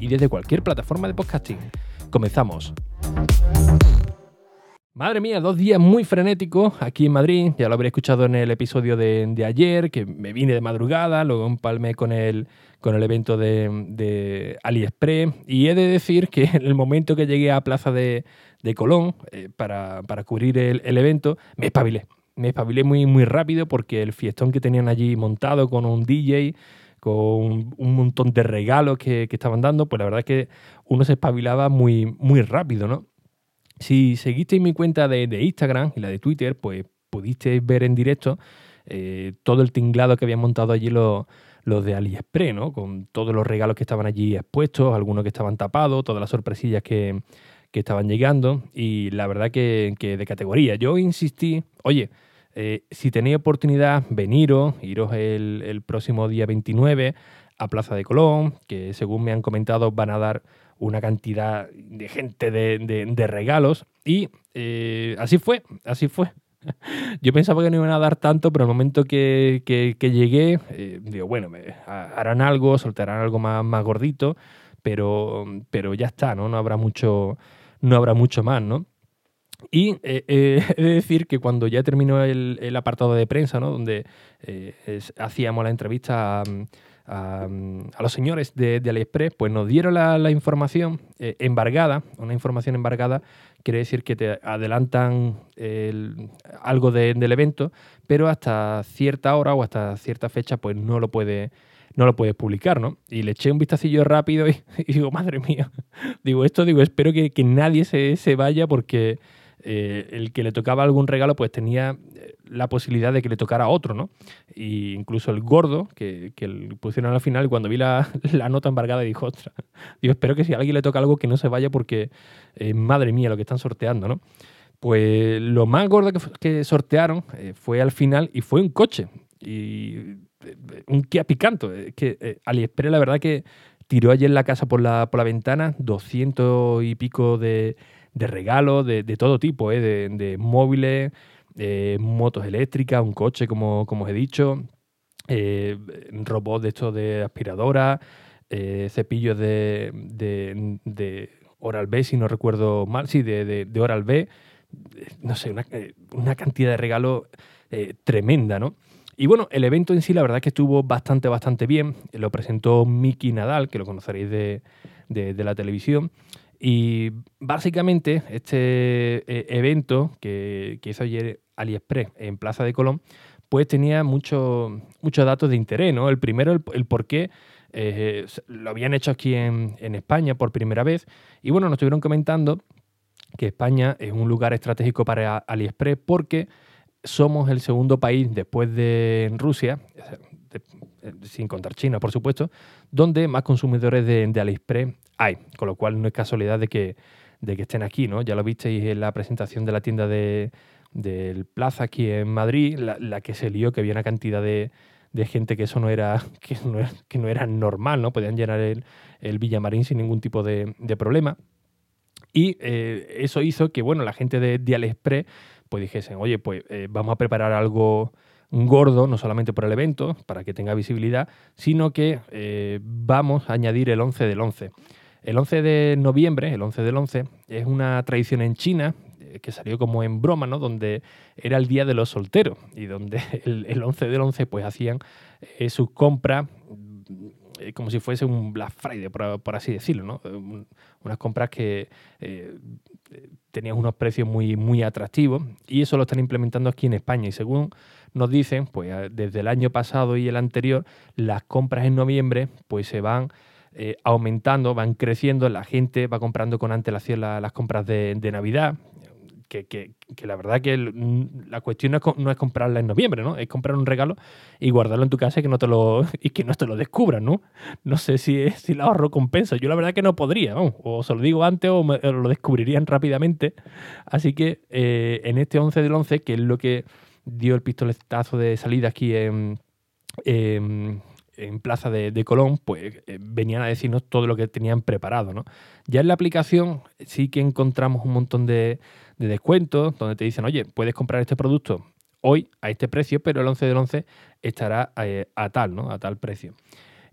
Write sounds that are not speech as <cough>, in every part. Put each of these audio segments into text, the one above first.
y desde cualquier plataforma de podcasting. Comenzamos. Madre mía, dos días muy frenéticos aquí en Madrid. Ya lo habría escuchado en el episodio de, ayer, que me vine de madrugada, luego empalmé con el, con el evento de, AliExpress. Y he de decir que en el momento que llegué a Plaza de, Colón eh, para, cubrir el, evento, me espabilé. Me espabilé muy, muy rápido porque el fiestón que tenían allí montado con un DJ con un montón de regalos que, estaban dando, pues la verdad es que uno se espabilaba muy, muy rápido, ¿no? Si seguisteis mi cuenta de, Instagram y la de Twitter, pues pudisteis ver en directo eh, todo el tinglado que habían montado allí los, de AliExpress, ¿no? Con todos los regalos que estaban allí expuestos, algunos que estaban tapados, todas las sorpresillas que, estaban llegando y la verdad que, que de categoría. Yo insistí, oye, eh, si tenéis oportunidad, veniros, iros el, próximo día 29 a Plaza de Colón, que según me han comentado van a dar una cantidad de gente de, regalos. Y eh, así fue, así fue. <laughs> Yo pensaba que no iban a dar tanto, pero al momento que, llegué, eh, digo, bueno, harán algo, soltarán algo más, más gordito, pero, pero ya está, ¿no? No habrá mucho, no habrá mucho más, ¿no? Y eh, eh, <laughs> he de decir que cuando ya terminó el, apartado de prensa, ¿no? donde eh, hacíamos la entrevista a, los señores de, AliExpress, pues nos dieron la, información embargada, una información embargada quiere decir que te adelantan algo del evento, pero hasta cierta hora o hasta cierta fecha pues no lo puede no lo puedes publicar, ¿no? Y le eché un vistacillo rápido <laughs> y, digo, madre mía, <laughs> digo, esto, digo, espero que, nadie se, se, vaya porque eh, el que le tocaba algún regalo pues tenía eh, la posibilidad de que le tocara otro, ¿no? Y incluso el gordo, que, que pusieron al final, cuando vi <laughs> la, nota embargada, dijo, ostras, digo, espero que si a alguien le toca algo que no se vaya porque, eh, madre mía, lo que están sorteando, ¿no? Pues lo más gordo que, sortearon fue al final y fue un coche. Y un Kia Picanto. que AliExpress la verdad que tiró ayer la casa por la, por la ventana 200 y pico de, de regalos de, todo tipo, ¿eh? de, móviles, motos eléctricas, un coche, como, como os he dicho, eh, robots de estos de aspiradora, eh, cepillos de, de, Oral B, si no recuerdo mal, sí, de, Oral B, no sé, una, cantidad de regalos tremenda, ¿no? Y bueno, el evento en sí, la verdad es que estuvo bastante, bastante bien. Lo presentó Miki Nadal, que lo conoceréis de, de la televisión. Y básicamente este eh, evento que, hizo ayer AliExpress en Plaza de Colón, pues tenía muchos datos de interés, ¿no? El primero, el, por qué eh, lo habían hecho aquí en, España por primera vez. Y bueno, nos estuvieron comentando que España es un lugar estratégico para AliExpress porque somos el segundo país después de Rusia, sin contar China, por supuesto, donde más consumidores de AliExpress hay, con lo cual no es casualidad de que, de que estén aquí, ¿no? Ya lo visteis en la presentación de la tienda de, del Plaza aquí en Madrid, la, que se lió, que había una cantidad de, gente que eso no era, <laughs> que no, que no era normal, ¿no? Podían llenar el, el Villamarín sin ningún tipo de, problema. Y eh, eso hizo que, bueno, la gente de, de AliExpress pues dijesen, oye, pues eh, vamos a preparar algo gordo, no solamente por el evento, para que tenga visibilidad, sino que eh, vamos a añadir el 11 del 11. El 11 de noviembre, el 11 del 11, es una tradición en China eh, que salió como en broma, ¿no? Donde era el día de los solteros y donde <laughs> el, 11 del 11 pues hacían eh, sus compras eh, como si fuese un Black Friday, por, así decirlo, ¿no? unas compras que tenían unos precios muy, muy atractivos y eso lo están implementando aquí en España y según nos dicen, pues desde el año pasado y el anterior, las compras en noviembre pues se van eh, aumentando, van creciendo, la gente va comprando con antelación las compras de, Navidad. que, la verdad que la cuestión no es, comprarla en noviembre, ¿no? Es comprar un regalo y guardarlo en tu casa y que no te lo, <laughs> y que no te lo descubran, ¿no? No sé si, <laughs> si el ahorro compensa. Yo la verdad que no podría, ¿no? O se lo digo antes o, lo descubrirían rápidamente. Así que eh, en este 11 del 11, que es lo que dio el pistoletazo de salida aquí en, en, Plaza de, Colón, pues eh, venían a decirnos todo lo que tenían preparado, ¿no? Ya en la aplicación sí que encontramos un montón de de descuento, donde te dicen, oye, puedes comprar este producto hoy a este precio, pero el 11 del 11 estará eh, a, tal, ¿no? A tal precio.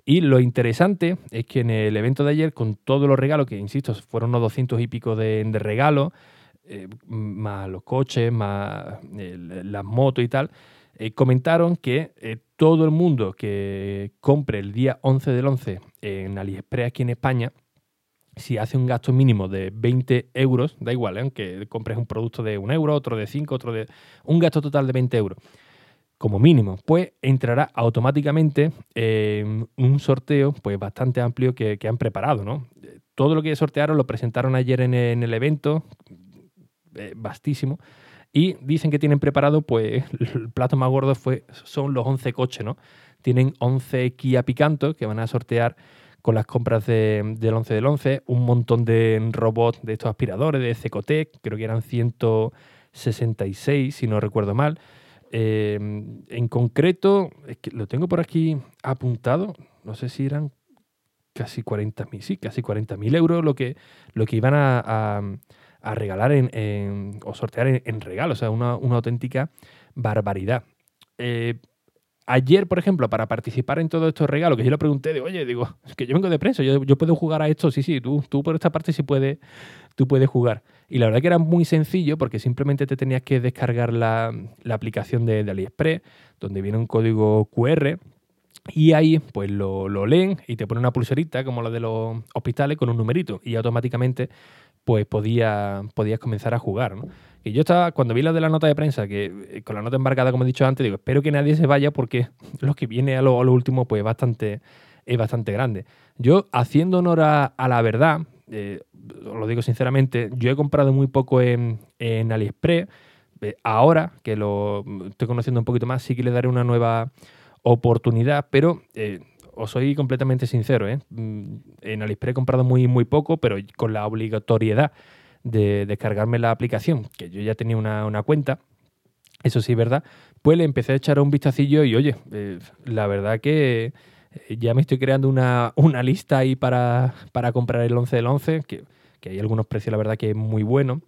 Y lo interesante es que en el evento de ayer, con todos los regalos, que insisto, fueron unos 200 y pico de, regalos, eh, más los coches, más las motos y tal, comentaron que todo el mundo que compre el día 11 del 11 en AliExpress aquí en España si hace un gasto mínimo de 20 euros, da igual, ¿eh? aunque compres un producto de un euro, otro de 5, otro de... un gasto total de 20 euros, como mínimo, pues entrará automáticamente en un sorteo pues bastante amplio que, han preparado, ¿no? Todo lo que sortearon lo presentaron ayer en, el evento, eh, vastísimo, y dicen que tienen preparado, pues el plato más gordo fue, son los 11 coches, ¿no? Tienen 11 Kia Picanto que van a sortear con las compras del 11 del 11, un montón de robots de estos aspiradores de Cecotec, creo que eran 166, si no recuerdo mal. Eh, en concreto, es que lo tengo por aquí apuntado, no sé si eran casi 40.000, sí, casi 40.000 euros lo que, lo que iban a, regalar en, o sortear en, regalo, o sea, una, auténtica barbaridad. Eh, ayer, por ejemplo, para participar en todos estos regalos, que yo le pregunté de, oye, digo, es que yo vengo de prensa, yo, puedo jugar a esto, sí, sí, tú, tú por esta parte sí puedes, tú puedes jugar. Y la verdad que era muy sencillo porque simplemente te tenías que descargar la, aplicación de, AliExpress, donde viene un código QR, y ahí pues lo, lo, leen y te ponen una pulserita como la de los hospitales con un numerito y automáticamente pues podía, podías comenzar a jugar. ¿no? Y yo estaba, cuando vi la de la nota de prensa, que eh, con la nota embarcada, como he dicho antes, digo, espero que nadie se vaya porque <laughs> lo que viene a lo, último pues bastante, es bastante grande. Yo, haciendo honor a, la verdad, eh, os lo digo sinceramente, yo he comprado muy poco en, en AliExpress. Eh, ahora que lo estoy conociendo un poquito más, sí que le daré una nueva oportunidad, pero os soy completamente sincero, mm, en AliExpress he comprado muy, muy poco, pero con la obligatoriedad de descargarme la aplicación, que yo ya tenía una, cuenta, eso sí, ¿verdad? Pues le empecé a echar un vistacillo y oye, eh, la verdad que eh, ya me estoy creando una, lista ahí para, para, comprar el 11 del 11, que, que, hay algunos precios, la verdad que es muy bueno.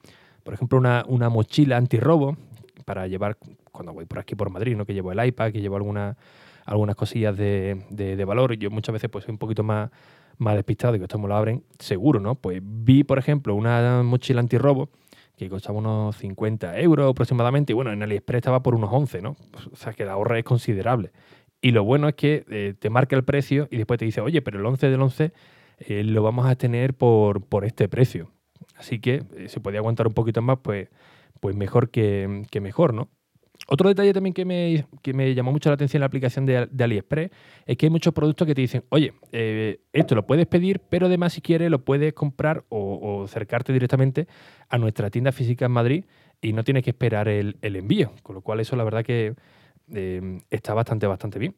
Por ejemplo, una, una mochila antirrobo para llevar cuando voy por aquí por Madrid, ¿no? que llevo el iPad, que llevo alguna, algunas cosillas de, de, de valor yo muchas veces pues soy un poquito más más despistado y que esto me lo abren, seguro, ¿no? Pues vi, por ejemplo, una mochila antirrobo que costaba unos 50 euros aproximadamente, y bueno, en AliExpress estaba por unos 11, ¿no? O sea, que la ahorra es considerable. Y lo bueno es que eh, te marca el precio y después te dice, oye, pero el 11 del 11 eh, lo vamos a tener por, por este precio. Así que eh, si podía aguantar un poquito más, pues, pues mejor que, que mejor, ¿no? Otro detalle también que me, que me, llamó mucho la atención en la aplicación de, AliExpress es que hay muchos productos que te dicen, oye, eh, esto lo puedes pedir, pero además si quieres lo puedes comprar o, acercarte directamente a nuestra tienda física en Madrid y no tienes que esperar el, envío. Con lo cual eso la verdad que eh, está bastante, bastante bien.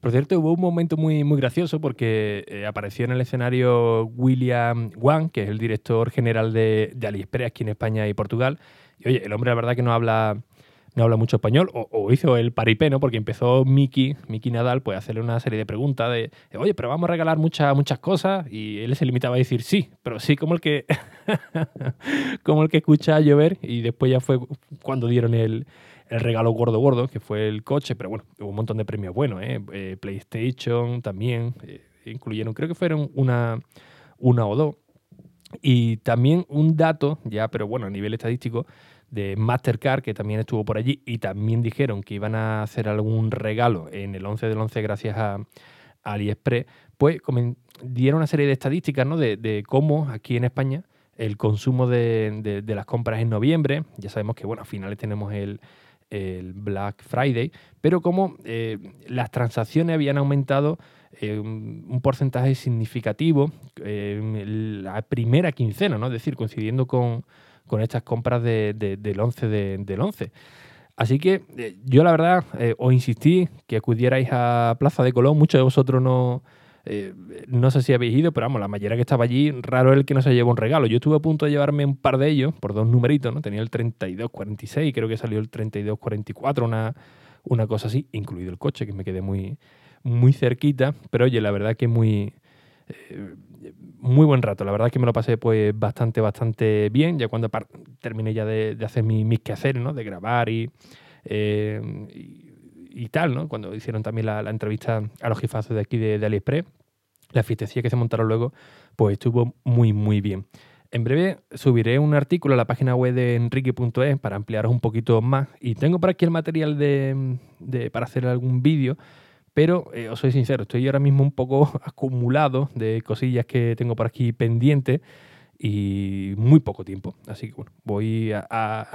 Por cierto, hubo un momento muy, muy gracioso porque eh, apareció en el escenario William Wang, que es el director general de, de AliExpress aquí en España y Portugal, y oye, el hombre la verdad que no habla, no habla mucho español, o, hizo el paripé, ¿no? Porque empezó Miki, Miki Nadal, pues a hacerle una serie de preguntas de, oye, pero vamos a regalar muchas, muchas cosas, y él se limitaba a decir sí, pero sí como el que, <laughs> como el que escucha llover, y después ya fue cuando dieron el, regalo gordo gordo, que fue el coche, pero bueno, hubo un montón de premios buenos, ¿eh? eh PlayStation también, eh, incluyeron, creo que fueron una, una o dos. Y también un dato, ya, pero bueno, a nivel estadístico, de Mastercard, que también estuvo por allí, y también dijeron que iban a hacer algún regalo en el 11 del 11 gracias a, AliExpress, pues dieron una serie de estadísticas ¿no? de, cómo aquí en España el consumo de, las compras en noviembre, ya sabemos que bueno, a finales tenemos el, Black Friday, pero como eh, las transacciones habían aumentado eh, un porcentaje significativo eh, la primera quincena, ¿no? Es decir, coincidiendo con, con estas compras del 11 del 11. Así que yo la verdad os insistí que acudierais a Plaza de Colón. Muchos de vosotros no, eh, no sé si habéis ido, pero vamos, la mayoría que estaba allí, raro el que no se llevó un regalo. Yo estuve a punto de llevarme un par de ellos por dos numeritos, ¿no? Tenía el 3246, creo que salió el 3244, una, una cosa así, incluido el coche, que me quedé muy, muy cerquita. Pero oye, la verdad que muy muy buen rato. La verdad es que me lo pasé pues bastante, bastante bien. Ya cuando terminé ya de, hacer mis, quehaceres, ¿no? De grabar y, eh, y, tal, ¿no? Cuando hicieron también la, entrevista a los jefazos de aquí de, AliExpress, la fiestecilla que se montaron luego, pues estuvo muy, muy bien. En breve subiré un artículo a la página web de enrique.es para ampliaros un poquito más. Y tengo por aquí el material de, para hacer algún vídeo pero eh, os soy sincero, estoy ahora mismo un poco <laughs> acumulado de cosillas que tengo por aquí pendientes y muy poco tiempo. Así que bueno, voy <laughs> a,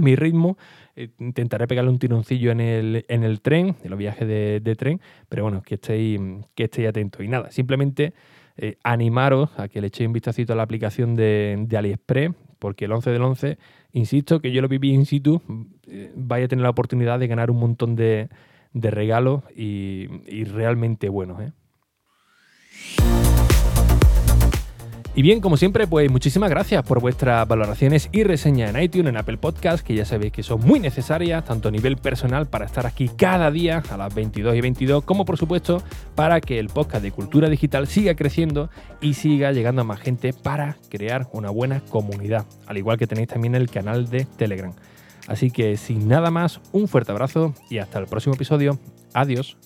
mi ritmo. Eh, intentaré pegarle un tironcillo en el, en el tren, en los viajes de, tren, pero bueno, que estéis, que estéis atentos. Y nada, simplemente eh, animaros a que le echéis un vistacito a la aplicación de, de, AliExpress, porque el 11 del 11, insisto, que yo lo viví in situ, vaya a tener la oportunidad de ganar un montón de, de regalo y, realmente bueno ¿eh? Y bien, como siempre, pues muchísimas gracias por vuestras valoraciones y reseñas en iTunes, en Apple Podcast, que ya sabéis que son muy necesarias, tanto a nivel personal para estar aquí cada día a las 22 y 22, como por supuesto para que el podcast de cultura digital siga creciendo y siga llegando a más gente para crear una buena comunidad, al igual que tenéis también el canal de Telegram. Así que sin nada más, un fuerte abrazo y hasta el próximo episodio. Adiós.